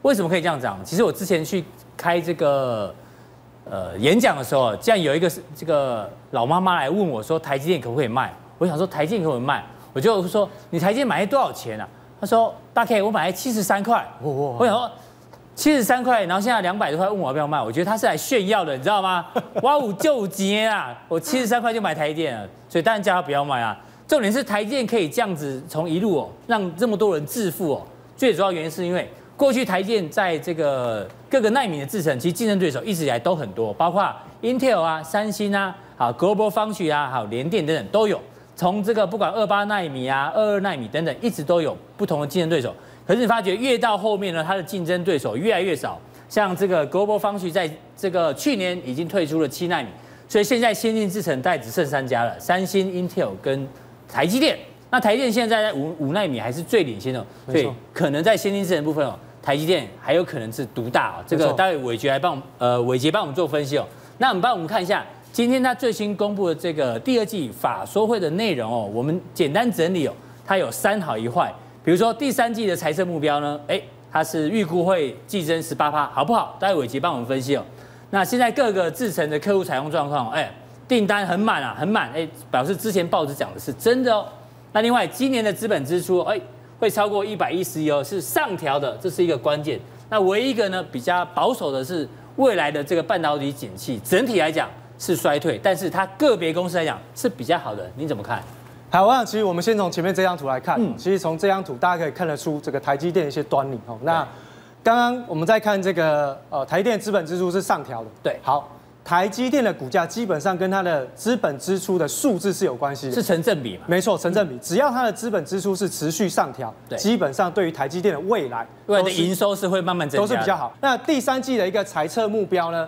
为什么可以这样涨？其实我之前去开这个呃演讲的时候，这样有一个这个老妈妈来问我说，台积电可不可以卖？我想说台积电可不可以卖？我就说你台积电买多少钱啊？他说：“大 K，我买来七十三块。我想说七十三块，然后现在两百多块，问我要不要卖？我觉得他是来炫耀的，你知道吗？哇，五就几啊！我七十三块就买台电了，所以当然叫他不要卖啊。重点是台电可以这样子从一路哦，让这么多人致富哦。最主要原因是因为过去台电在这个各个耐米的制程，其实竞争对手一直以来都很多，包括 Intel 啊、三星啊、好 Global Foundries 啊、还有联电等等都有。”从这个不管二八奈米啊、二二奈米等等，一直都有不同的竞争对手。可是你发觉越到后面呢，它的竞争对手越来越少。像这个 Global Foundries 在这个去年已经退出了七奈米，所以现在先进制程大概只剩三家了：三星、Intel 跟台积电。那台积电现在在五五奈米还是最领先的，所以可能在先进制程部分哦，台积电还有可能是独大啊。这个待会伟杰来帮呃伟杰帮我们做分析哦。那我们帮我们看一下。今天他最新公布的这个第二季法说会的内容哦，我们简单整理哦，它有三好一坏。比如说第三季的财政目标呢，哎，它是预估会季增十八趴，好不好？待会伟杰帮我们分析哦。那现在各个制成的客户采用状况，哎，订单很满啊，很满，哎，表示之前报纸讲的是真的哦。那另外今年的资本支出，哎，会超过一百一十亿哦，是上调的，这是一个关键。那唯一一个呢比较保守的是未来的这个半导体景气，整体来讲。是衰退，但是它个别公司来讲是比较好的，你怎么看？好，我想其实我们先从前面这张图来看，嗯，其实从这张图大家可以看得出这个台积电的一些端倪哦。那刚刚我们在看这个呃台积电资本支出是上调的，对，好，台积电的股价基本上跟它的资本支出的数字是有关系的，是成正比嘛？没错，成正比，只要它的资本支出是持续上调，对，基本上对于台积电的未来，未来的营收是会慢慢增加，都是比较好。那第三季的一个财测目标呢？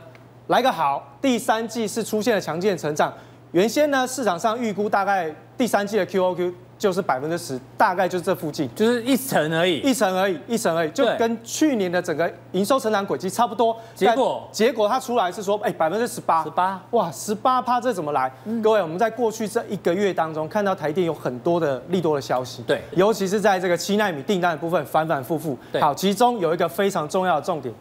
来个好，第三季是出现了强劲成长。原先呢，市场上预估大概第三季的 QOQ 就是百分之十，大概就是这附近，就是一成而已，一成而已，一成而已，就跟去年的整个营收成长轨迹差不多。结果，结果它出来是说，哎，百分之十八，十八，哇，十八趴，这怎么来？嗯、各位，我们在过去这一个月当中，看到台电有很多的利多的消息，对，尤其是在这个七纳米订单的部分，反反复复。好，其中有一个非常重要的重点。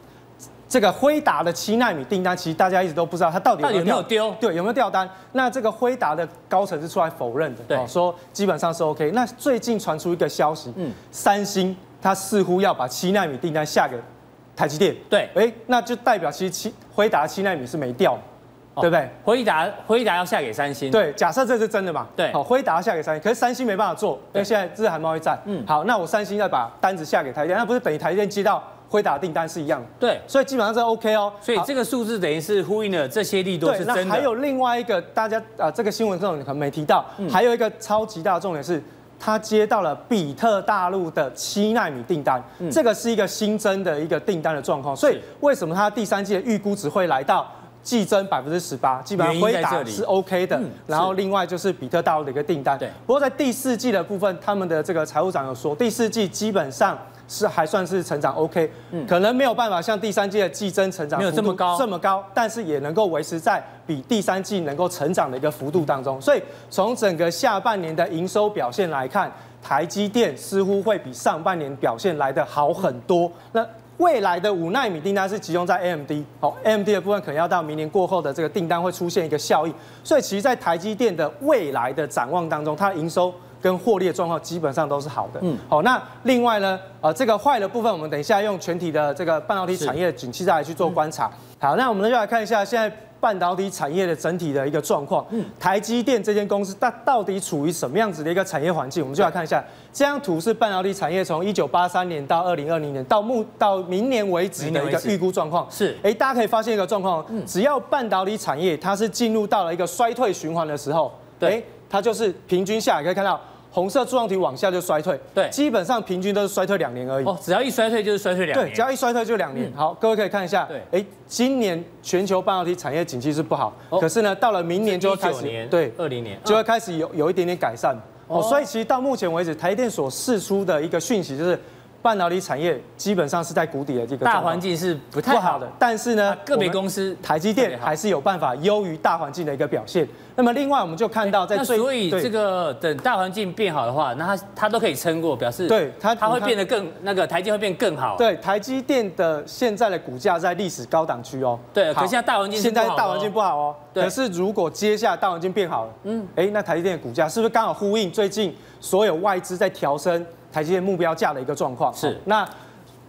这个辉达的七纳米订单，其实大家一直都不知道它到底有没有丢，对，有没有掉单？那这个辉达的高层是出来否认的，对，说基本上是 OK。那最近传出一个消息，嗯，三星它似乎要把七纳米订单下给台积电，对，哎，那就代表其实七辉达七纳米是没掉，对不对？辉达辉达要下给三星，对，假设这是真的嘛？对，好，辉达要下给三星，可是三星没办法做，因为现在日韩贸易战，嗯，好，那我三星再把单子下给台积电，那不是等于台积电接到？辉达订单是一样的，对，所以基本上是 OK 哦。所以这个数字等于是呼应了这些利多是真的。那还有另外一个，大家啊，这个新闻中可能没提到，嗯、还有一个超级大的重点是，他接到了比特大陆的七纳米订单，嗯、这个是一个新增的一个订单的状况。所以为什么它第三季的预估值会来到季增百分之十八？基本上辉达是 OK 的。嗯、然后另外就是比特大陆的一个订单。对。不过在第四季的部分，他们的这个财务长有说，第四季基本上。是还算是成长 OK，嗯，可能没有办法像第三季的季增成长没有这么高这么高，但是也能够维持在比第三季能够成长的一个幅度当中。所以从整个下半年的营收表现来看，台积电似乎会比上半年表现来得好很多。那未来的五纳米订单是集中在 AMD，好，AMD 的部分可能要到明年过后的这个订单会出现一个效应，所以其实，在台积电的未来的展望当中，它的营收跟获利的状况基本上都是好的。嗯，好，那另外呢，呃，这个坏的部分，我们等一下用全体的这个半导体产业的景气再来去做观察。好，那我们就来看一下现在。半导体产业的整体的一个状况，嗯，台积电这间公司它到底处于什么样子的一个产业环境？我们就来看一下，这张图是半导体产业从一九八三年到二零二零年到目到明年为止的一个预估状况。是，哎，大家可以发现一个状况，只要半导体产业它是进入到了一个衰退循环的时候，对，它就是平均下来可以看到。红色柱状体往下就衰退，对，基本上平均都是衰退两年而已。哦，只要一衰退就是衰退两年。对，只要一衰退就两年。嗯、好，各位可以看一下，对，哎，今年全球半导体产业景气是不好，哦、可是呢，到了明年就会开始，年对，二零年就会开始有有一点点改善。哦，哦，所以其实到目前为止，台电所释出的一个讯息就是。半导体产业基本上是在谷底的这个大环境是不太好的，但是呢，个别公司台积电还是有办法优于大环境的一个表现。那么另外我们就看到在最所以这个等大环境变好的话，那它它都可以撑过，表示对它它会变得更那个台积会变更好。对，台积电的现在的股价在历史高档区哦。对，可是现在大环境现在大环境不好哦。可是如果接下来大环境变好了，嗯，哎，那台积电的股价是不是刚好呼应最近所有外资在调升台积电目标价的一个状况？是那。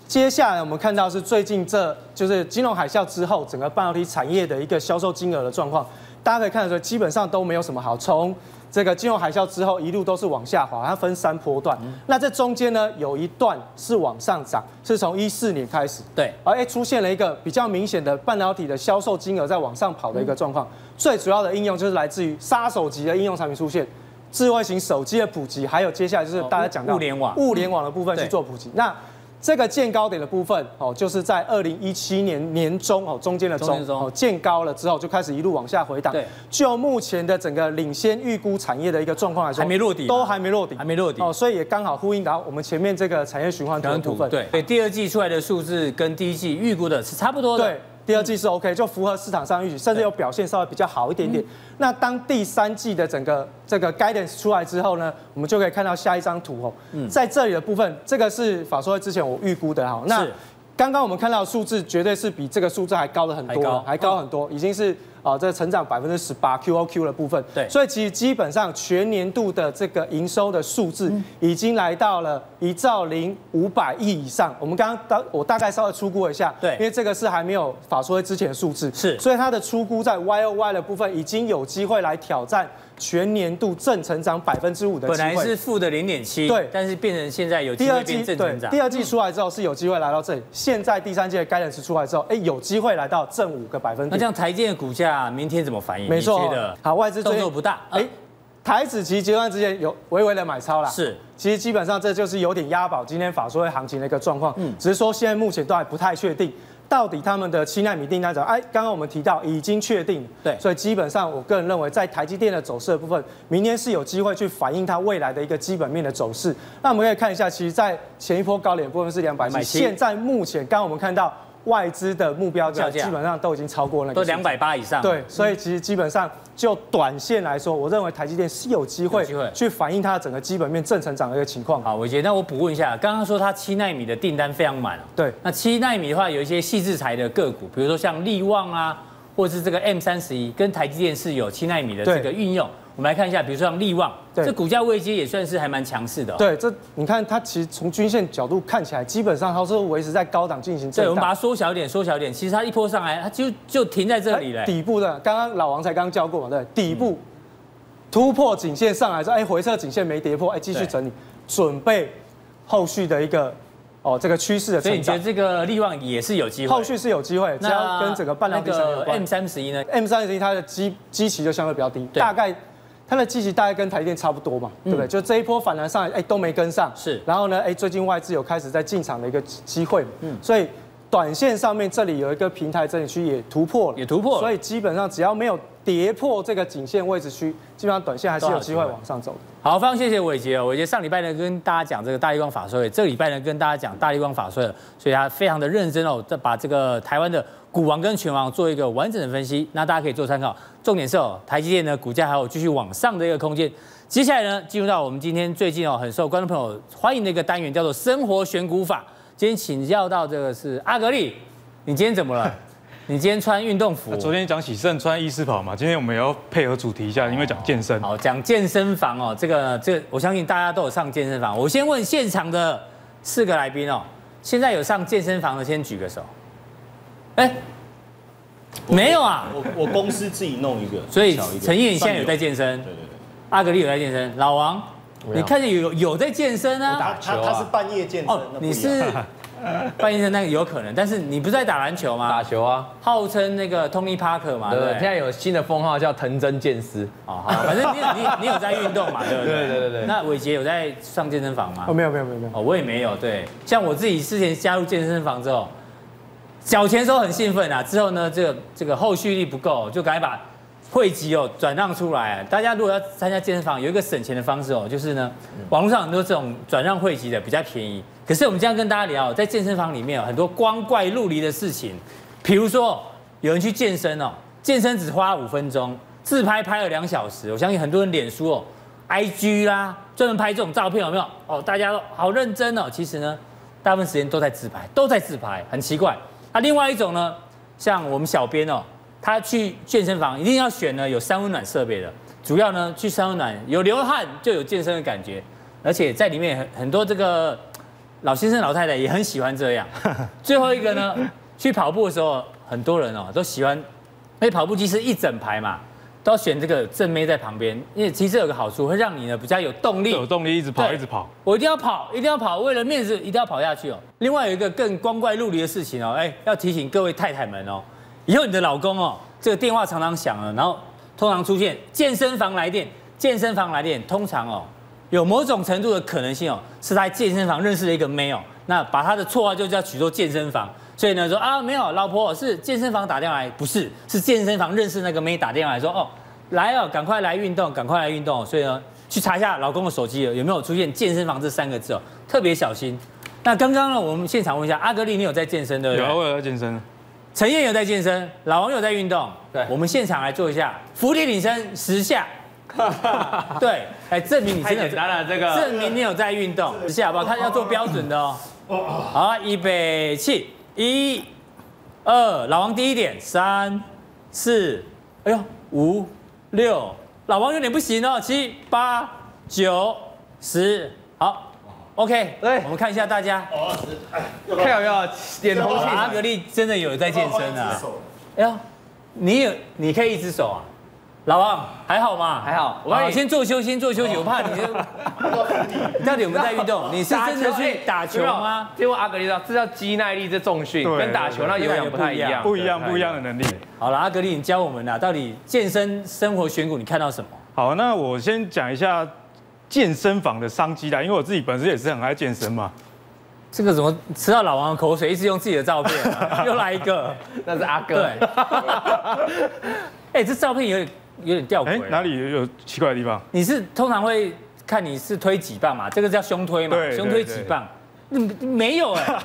接下来我们看到是最近这就是金融海啸之后，整个半导体产业的一个销售金额的状况，大家可以看得出，基本上都没有什么好。从这个金融海啸之后，一路都是往下滑，它分三波段。那这中间呢，有一段是往上涨，是从一四年开始，对，而哎出现了一个比较明显的半导体的销售金额在往上跑的一个状况。最主要的应用就是来自于杀手级的应用产品出现，智慧型手机的普及，还有接下来就是大家讲到物联网，物联网的部分去做普及。那这个见高点的部分哦，就是在二零一七年年中哦，中间的中哦，见高了之后就开始一路往下回档。对，就目前的整个领先预估产业的一个状况来说，还没落底，都还没落底，还没落底哦，所以也刚好呼应到我们前面这个产业循环图的部分。对，对，第二季出来的数字跟第一季预估的是差不多的。对。第二季是 OK，就符合市场上预期，甚至有表现稍微比较好一点点。那当第三季的整个这个 guidance 出来之后呢，我们就可以看到下一张图哦，在这里的部分，这个是法说会之前我预估的哈。那刚刚我们看到的数字绝对是比这个数字还高了很多，还高很多，已经是。啊，这个成长百分之十八，QOQ 的部分，对，所以其实基本上全年度的这个营收的数字已经来到了一兆零五百亿以上。我们刚刚大我大概稍微出估一下，对，因为这个是还没有法说会之前的数字，是，所以它的出估在 YOY 的部分已经有机会来挑战。全年度正成长百分之五的，本来是负的零点七，对，但是变成现在有第二季正成长。第二季出来之后是有机会来到这里，现在第三季的 guidance 出来之后，哎，有机会来到正五个百分点。那这样台积电的股价明天怎么反应？没错，好，外资动作不大，哎，台指期阶段之间有微微的买超啦。是，其实基本上这就是有点押宝今天法说会行情的一个状况，嗯，只是说现在目前都还不太确定。到底他们的七纳米订单怎么？哎，刚刚我们提到已经确定，对，所以基本上我个人认为，在台积电的走势的部分，明天是有机会去反映它未来的一个基本面的走势。那我们可以看一下，其实，在前一波高点部分是两百七，现在目前刚刚我们看到。外资的目标价基本上都已经超过那个，都两百八以上。对，所以其实基本上就短线来说，我认为台积电是有机会去反映它的整个基本面正成长的一个情况。好，伟杰，那我补问一下，刚刚说它七纳米的订单非常满，对，那七纳米的话，有一些细制材的个股，比如说像力旺啊，或者是这个 M 三十一，跟台积电是有七纳米的这个运用。我们来看一下，比如说像利旺，对这股价位阶也算是还蛮强势的。对，这你看它其实从均线角度看起来，基本上它是维持在高档进行。对，我们把它缩小一点，缩小一点，其实它一波上来，它就就停在这里了。底部的，刚刚老王才刚教过嘛，对，底部突破颈线上来之后，哎，回撤颈线没跌破，哎，继续整理，对准备后续的一个哦这个趋势的成长。所以你觉得这个利旺也是有机会？后续是有机会，只要跟整个半导体有关。M 三十一呢？M 三十一它的基基期就相对比较低，大概。它的基期大概跟台电差不多嘛，对不对？就这一波反弹上来，哎，都没跟上。是，然后呢，哎，最近外资有开始在进场的一个机会，嗯，所以短线上面这里有一个平台整理区也突破了，也突破了，所以基本上只要没有跌破这个颈线位置区，基本上短线还是有机会往上走的。好，非常谢谢伟杰哦，伟杰上礼拜呢跟大家讲这个大立光法说会，这个礼拜呢跟大家讲大立光法说了，所以他非常的认真哦，在把这个台湾的。股王跟拳王做一个完整的分析，那大家可以做参考。重点是哦，台积电呢股价还有继续往上的一个空间。接下来呢，进入到我们今天最近哦很受观众朋友欢迎的一个单元，叫做生活选股法。今天请教到这个是阿格力，你今天怎么了？你今天穿运动服？昨天讲喜胜穿医师袍嘛，今天我们也要配合主题一下，因为讲健身。好，讲健身房哦，这个这个，我相信大家都有上健身房。我先问现场的四个来宾哦，现在有上健身房的先举个手。哎，没有啊，我我公司自己弄一个。所以陈毅你现在有在健身？对对对。阿格力有在健身，老王，你看见有有在健身啊？打球，他是半夜健身。哦，你是。半夜的那个有可能，但是你不是在打篮球吗？打球啊，号称那个 Tony Parker 嘛，对不对？现在有新的封号叫藤真健司。哦，好，反正你你你有在运动嘛，对不对？对对对对。那伟杰有在上健身房吗？哦，没有没有没有没有。哦，我也没有。对，像我自己之前加入健身房之后，缴钱时候很兴奋啊，之后呢，这个这个后续力不够，就赶紧把会籍哦转让出来。大家如果要参加健身房，有一个省钱的方式哦，就是呢，网络上很多这种转让会籍的比较便宜。可是我们这样跟大家聊，在健身房里面有很多光怪陆离的事情，比如说有人去健身哦，健身只花五分钟，自拍拍了两小时。我相信很多人脸书哦、IG 啦，专门拍这种照片有没有？哦，大家都好认真哦。其实呢，大部分时间都在自拍，都在自拍，很奇怪。那另外一种呢，像我们小编哦，他去健身房一定要选呢有三温暖设备的，主要呢去三温暖有流汗就有健身的感觉，而且在里面很很多这个。老先生、老太太也很喜欢这样。最后一个呢，去跑步的时候，很多人哦都喜欢，因为跑步机是一整排嘛，都要选这个正妹在旁边，因为其实有个好处，会让你呢比较有动力，有动力一直跑，一直跑。我一定要跑，一定要跑，为了面子一定要跑下去哦。另外有一个更光怪陆离的事情哦，哎，要提醒各位太太们哦，以后你的老公哦，这个电话常常响了，然后通常出现健身房来电，健身房来电，通常哦。有某种程度的可能性哦，是他在健身房认识了一个妹哦，那把他的绰号就叫取做健身房，所以呢说啊没有，老婆是健身房打电话来，不是，是健身房认识那个妹打电话来说哦，来哦，赶快来运动，赶快来运动，所以呢去查一下老公的手机有没有出现健身房这三个字哦，特别小心。那刚刚呢我们现场问一下阿格力，你有在健身对不对？有，我有在健身。陈燕有在健身，老王有在运动，对，我们现场来做一下伏地挺身十下。对，哎证明你真的，这个证明你有在运动，一下好不好？他要做标准的哦。好，预备起，一、二，老王第一点，三、四，哎呦，五、六，老王有点不行哦，七、八、九、十，好，OK，对，我们看一下大家，看有没有点红旗？阿格力真的有在健身啊？哎呦，你有，你可以一只手啊。老王还好吗？还好。我先做休息，先做休息。我怕你就，你到底有没有在运动？你是真的去打球吗？结果阿格力说，这叫肌耐力，这重训，跟打球那有氧不太一样，不一样，不一样的能力。好了，阿格力，你教我们呐，到底健身生活选股你看到什么？好，那我先讲一下健身房的商机啦，因为我自己本身也是很爱健身嘛。这个怎么吃到老王的口水？一直用自己的照片，又来一个，那是阿哥。对。哎，这照片有点。有点吊诡，哪里有奇怪的地方？你是通常会看你是推几磅嘛？这个叫胸推嘛？胸推几磅？没有哎，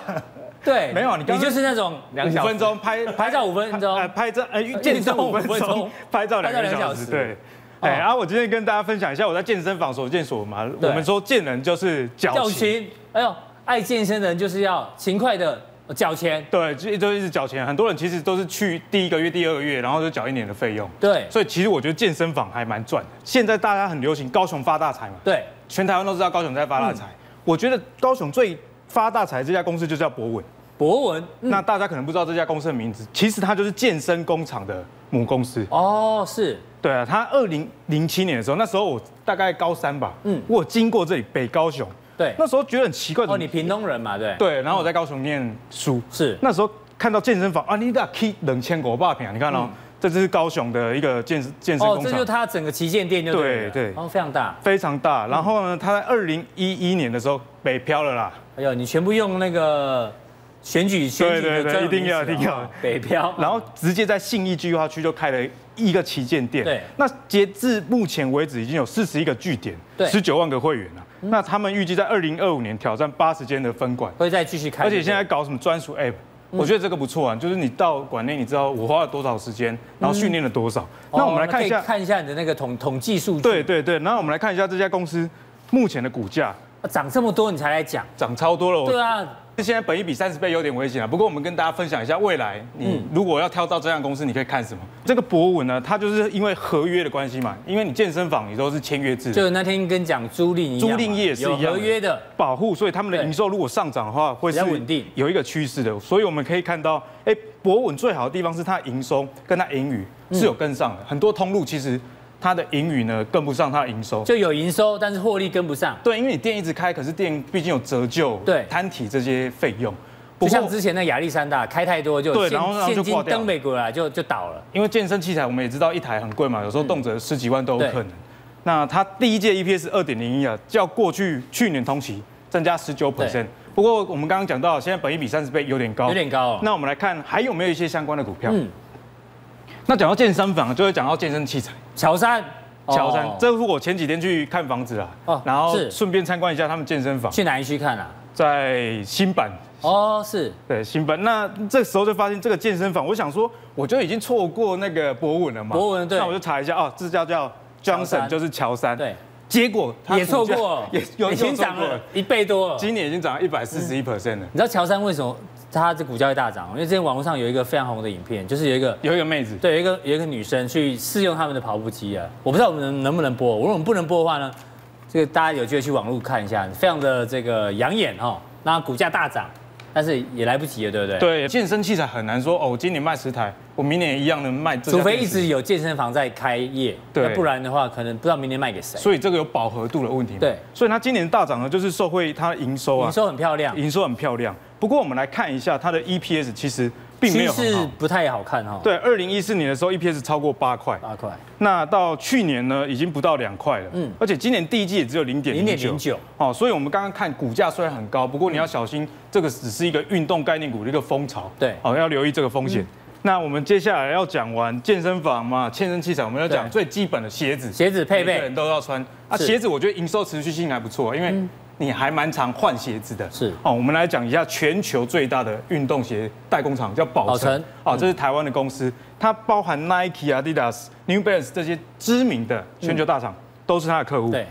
对，没有，你你就是那种五分钟拍拍照五分钟，拍照呃健身五分钟，拍照两个小时，对。哎，然后我今天跟大家分享一下我在健身房所见所闻嘛。我们说健人就是矫情，哎呦，爱健身的人就是要勤快的。缴钱，对，就就一直缴钱。很多人其实都是去第一个月、第二个月，然后就缴一年的费用。对，所以其实我觉得健身房还蛮赚的。现在大家很流行高雄发大财嘛，对，全台湾都知道高雄在发大财。嗯、我觉得高雄最发大财这家公司就叫博文。博文，嗯、那大家可能不知道这家公司的名字，其实它就是健身工厂的母公司。哦，是，对啊，它二零零七年的时候，那时候我大概高三吧，嗯，我经过这里北高雄。对，那时候觉得很奇怪。哦，你屏东人嘛，对。对，然后我在高雄念书。是。那时候看到健身房啊，你得 keep 两千五百坪，你看哦，这就是高雄的一个健健身工厂。哦，这就是它整个旗舰店，就对对。哦，非常大。非常大。然后呢，它在二零一一年的时候北漂了啦。哎呦，你全部用那个选举选举的，对对对，一定要一定要北漂。然后直接在信义计划区就开了一个旗舰店。对。那截至目前为止，已经有四十一个据点，对，十九万个会员了。那他们预计在二零二五年挑战八十间的分馆，会再继续开。而且现在搞什么专属 App，我觉得这个不错啊，就是你到馆内，你知道我花了多少时间，然后训练了多少。那我们来看一下，看一下你的那个统统计数据。对对对，然后我们来看一下这家公司目前的股价。涨这么多你才来讲？涨超多了。对啊，现在本一比三十倍有点危险啊。不过我们跟大家分享一下，未来你如果要挑到这样公司，你可以看什么？这个博文呢，它就是因为合约的关系嘛，因为你健身房你都是签约制，就那天跟讲租赁租赁业是一样有合约的保护，所以他们的营收如果上涨的话，会是稳定，有一个趋势的。所以我们可以看到，哎，博文最好的地方是它营收跟它盈余是有跟上的，很多通路其实。它的盈余呢跟不上它的营收，就有营收，但是获利跟不上。对，因为你店一直开，可是店毕竟有折旧、对摊体这些费用。不像之前的亚历山大开太多就对，然后现金登美国来就就倒了。因为健身器材我们也知道一台很贵嘛，有时候动辄十几万都有可能。那它第一届 EPS 二点零一啊，较过去去年同期增加十九 percent。不过我们刚刚讲到，现在本益比三十倍有点高，有点高。那我们来看还有没有一些相关的股票？嗯，那讲到健身房，就会讲到健身器材，乔山。乔山，这是我前几天去看房子啊，哦，然后顺便参观一下他们健身房。去哪一区看啊？在新版。哦，是。对，新版。那这时候就发现这个健身房，我想说，我就已经错过那个博文了嘛。博文对。那我就查一下，哦，这叫叫 Johnson，就是乔山。对。结果也错过，也有已经涨了一倍多了。今年已经涨了一百四十一 percent 了。你知道乔山为什么？它这股价会大涨，因为之前网络上有一个非常红的影片，就是有一个有一个妹子，对，有一个有一个女生去试用他们的跑步机啊，我不知道我们能能不能播，如果我们不能播的话呢，这个大家有机会去网络看一下，非常的这个养眼哈，那股价大涨，但是也来不及了，对不对？对，健身器材很难说哦，我今年卖十台，我明年一样能卖，除非一直有健身房在开业，对，不然的话可能不知道明年卖给谁。所以这个有饱和度的问题。对，所以它今年大涨呢，就是受惠它营收啊，营收很漂亮，营收很漂亮。不过我们来看一下它的 EPS，其实并没有很好，不太好看哈。对，二零一四年的时候 EPS 超过八块，八块。那到去年呢，已经不到两块了。嗯。而且今年第一季也只有零点零点零九。哦，所以我们刚刚看股价虽然很高，不过你要小心，这个只是一个运动概念股的一个风潮。对。哦，要留意这个风险。那我们接下来要讲完健身房嘛，健身器材，我们要讲最基本的鞋子。鞋子配备，每个人都要穿。啊，鞋子我觉得营收持续性还不错，因为。你还蛮常换鞋子的，是哦。我们来讲一下全球最大的运动鞋代工厂，叫宝成。哦，这是台湾的公司，它包含 Nike、Adidas、New Balance 这些知名的全球大厂，都是它的客户。对。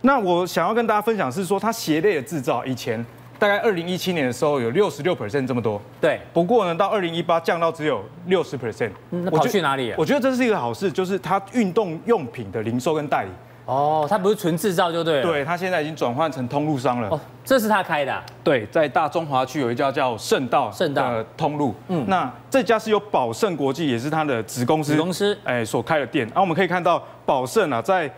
那我想要跟大家分享是说，它鞋类的制造以前大概二零一七年的时候有六十六 percent 这么多。对。不过呢，到二零一八降到只有六十 percent。那跑去哪里？我觉得这是一个好事，就是它运动用品的零售跟代理。哦，它不是纯制造就对了。对，它现在已经转换成通路商了。哦，这是他开的啊。对，在大中华区有一家叫圣道圣道的通路。嗯，那这家是由宝盛国际，也是它的子公司。子公司。哎，所开的店。然后我们可以看到，宝盛啊，在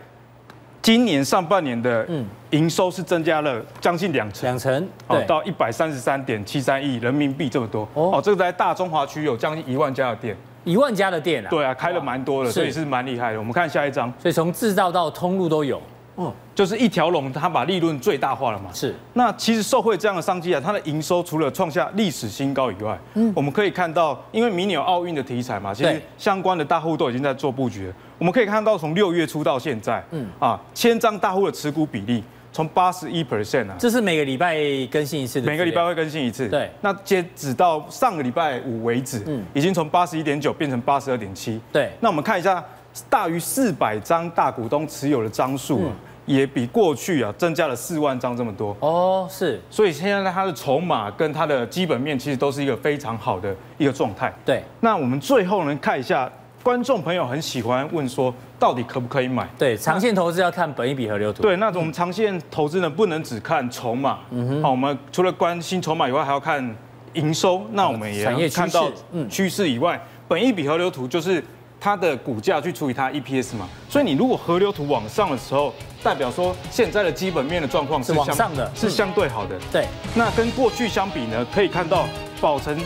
今年上半年的营收是增加了将近两成。两成。哦，到一百三十三点七三亿人民币这么多。哦，这个在大中华区有将近一万家的店。一万家的店啊，对啊，开了蛮多的，所以是蛮厉害的。我们看下一张，所以从制造到通路都有，哦，就是一条龙，它把利润最大化了嘛。是。那其实受惠这样的商机啊，它的营收除了创下历史新高以外，嗯，我们可以看到，因为明年有奥运的题材嘛，其实相关的大户都已经在做布局了。我们可以看到，从六月初到现在，嗯啊，千张大户的持股比例。从八十一 percent 啊，这是每个礼拜更新一次的，每个礼拜会更新一次。对，那截止到上个礼拜五为止，嗯，已经从八十一点九变成八十二点七。对，那我们看一下，大于四百张大股东持有的张数，嗯，也比过去啊增加了四万张这么多。哦，是，所以现在它的筹码跟它的基本面其实都是一个非常好的一个状态。对，那我们最后呢看一下。观众朋友很喜欢问说，到底可不可以买？对，长线投资要看本一笔河流图。对，那我们长线投资呢，不能只看筹码。嗯哼。好，我们除了关心筹码以外，还要看营收。那我们也要看到趋势以外，本一笔河流图就是它的股价去除以它 EPS 嘛。所以你如果河流图往上的时候，代表说现在的基本面的状况是往上的，是相对好的。对。那跟过去相比呢，可以看到宝成。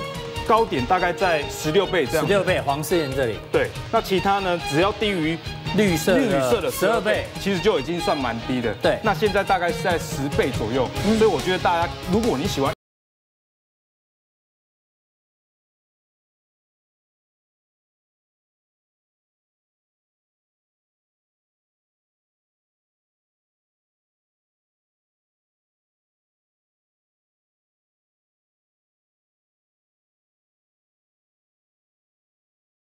高点大概在十六倍这样，十六倍黄世仁这里。对，那其他呢？只要低于绿色绿色的十二倍，其实就已经算蛮低的。对，那现在大概是在十倍左右。所以我觉得大家，如果你喜欢